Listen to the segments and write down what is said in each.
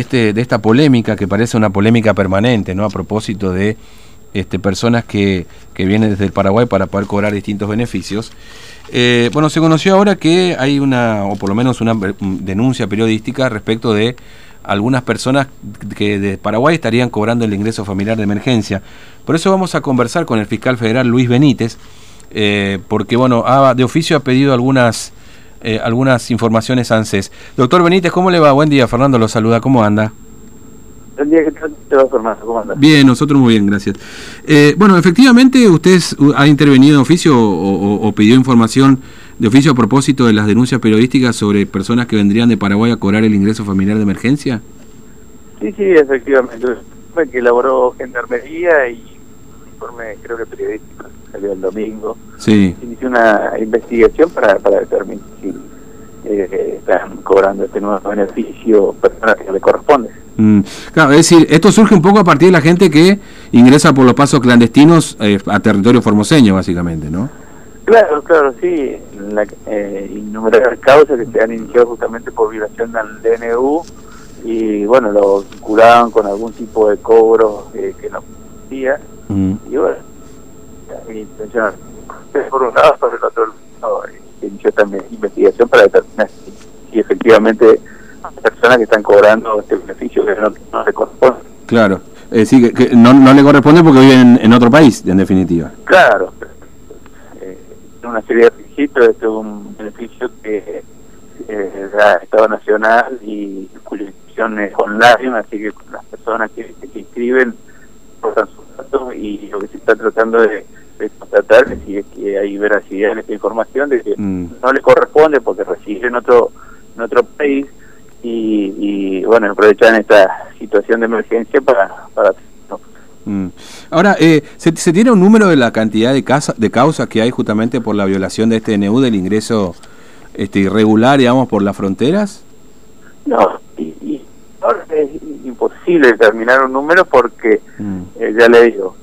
Este, de esta polémica que parece una polémica permanente, ¿no? A propósito de este, personas que, que vienen desde el Paraguay para poder cobrar distintos beneficios. Eh, bueno, se conoció ahora que hay una, o por lo menos una denuncia periodística respecto de algunas personas que de Paraguay estarían cobrando el ingreso familiar de emergencia. Por eso vamos a conversar con el fiscal federal Luis Benítez, eh, porque bueno, de oficio ha pedido algunas eh, algunas informaciones ANSES. Doctor Benítez, ¿cómo le va? Buen día, Fernando lo saluda, ¿cómo anda? Buen día, ¿qué tal te va, Fernando? ¿Cómo anda? Bien, nosotros muy bien, gracias. Eh, bueno, efectivamente, usted ha intervenido de oficio o, pidió información de oficio a propósito de las denuncias periodísticas sobre personas que vendrían de Paraguay a cobrar el ingreso familiar de emergencia. Sí, sí, efectivamente. Que elaboró Gendarmería y informe, creo que periodístico, salió el domingo. Sí. Inició una investigación para, para determinar si eh, están cobrando este nuevo beneficio personal que le corresponde. Mm, claro, es decir, esto surge un poco a partir de la gente que ingresa por los pasos clandestinos eh, a territorio formoseño, básicamente, ¿no? Claro, claro, sí. La, eh, innumerables causas que se han iniciado justamente por violación del DNU y, bueno, lo vinculaban con algún tipo de cobro eh, que no existía Mm. Y bueno, mi intención por un lado, por el otro lado, inició también investigación para determinar si, efectivamente las personas que están cobrando este beneficio que no, no le corresponde. Claro, es decir, que, no, no, le corresponde porque viven en, otro país, en definitiva. Claro, eh, una serie de requisitos, este es un beneficio que eh, da Estado Nacional y cuya inscripción es online, así que las personas que, que se inscriben portan su y lo que se está tratando de, constatar es si es que hay veracidad en esta información de que mm. no le corresponde porque reside en otro en otro país y, bueno aprovechan esta situación de emergencia para para mm. Ahora, eh, ¿se, tiene un número de la cantidad de, casa, de causas que hay justamente por la violación de este DNU del ingreso este, irregular, digamos, por las fronteras? No, y ahora es imposible determinar un número porque, mm. eh, ya le digo,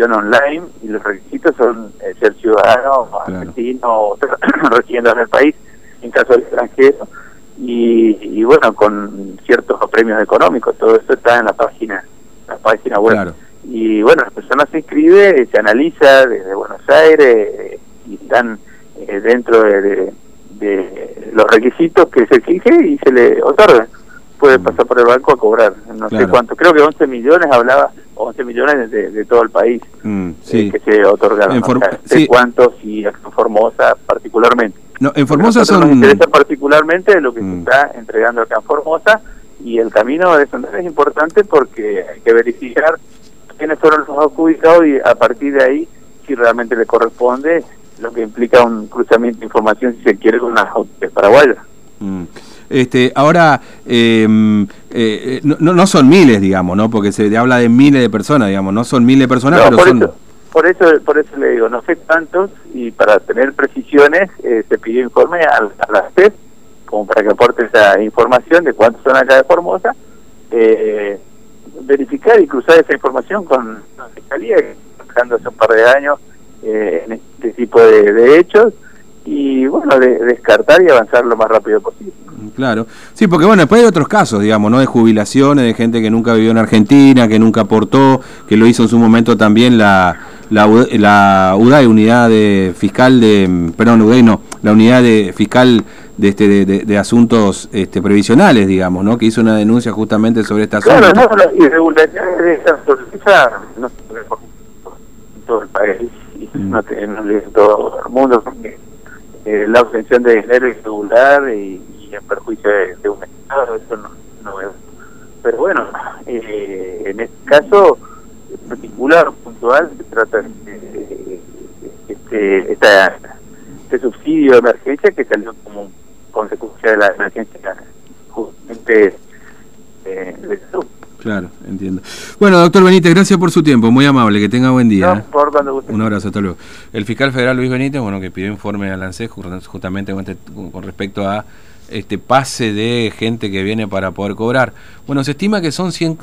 inscripción online y los requisitos son eh, ser ciudadano, argentino o residiendo en el país, en caso del extranjero, y, bueno, con ciertos premios económicos, todo eso está en la página, la página web. Y bueno, la persona se inscribe, se analiza desde Buenos Aires y están dentro de, de los requisitos que se exige y se le otorga puede mm. pasar por el banco a cobrar. No sé cuánto, creo que 11 millones hablaba, 11 millones de, todo el país mm, eh, que se otorgaron. En sé cuántos y en Formosa particularmente. No, en Formosa son... Nos interesa particularmente lo que se mm. está entregando acá en Formosa y el camino de es importante porque hay que verificar quiénes fueron los adjudicados y a partir de ahí si realmente le corresponde lo que implica un cruzamiento de información si se quiere con las autoridades paraguayas. Este, ahora, em, eh, no, no son miles, digamos, ¿no? Porque se habla de miles de personas, digamos, no son miles de personas, pero por son... Eso, por eso, por eso le digo, no sé cuántos, y para tener precisiones eh, se pidió informe a, a la CEP, como para que aporte esa información de cuántos son acá de Formosa, eh, verificar y cruzar esa información con la Fiscalía, trabajando hace un par de años en este tipo de hechos, y bueno, de, descartar y avanzar lo más rápido posible. Claro, sí, porque bueno, después hay otros casos, digamos, ¿no? De jubilaciones, de gente que nunca vivió en Argentina, que nunca aportó, que lo hizo en su momento también la, la, la UDAI, Unidad de Fiscal de, perdón, UDAI no, la Unidad de Fiscal de, este, de, Asuntos este, Previsionales, digamos, ¿no? Que hizo una denuncia justamente sobre esta Claro, no, las irregularidades de esa no en todo el país, mm. no, en todo el mundo, porque eh, la obtención de dinero irregular y, en perjuicio de, un Estado, eso no, no es. Pero bueno, eh, en este caso particular, puntual, se trata de este, esta, este subsidio de emergencia que salió como consecuencia de la emergencia justamente eh, de salud. Claro, entiendo. Bueno, doctor Benítez, gracias por su tiempo, muy amable, que tenga buen día. por cuando Un abrazo, hasta luego. El fiscal federal Luis Benítez, bueno, que pidió informe al ANSES justamente este, con respecto a este pase de gente que viene para poder cobrar. Bueno, se estima que son 100...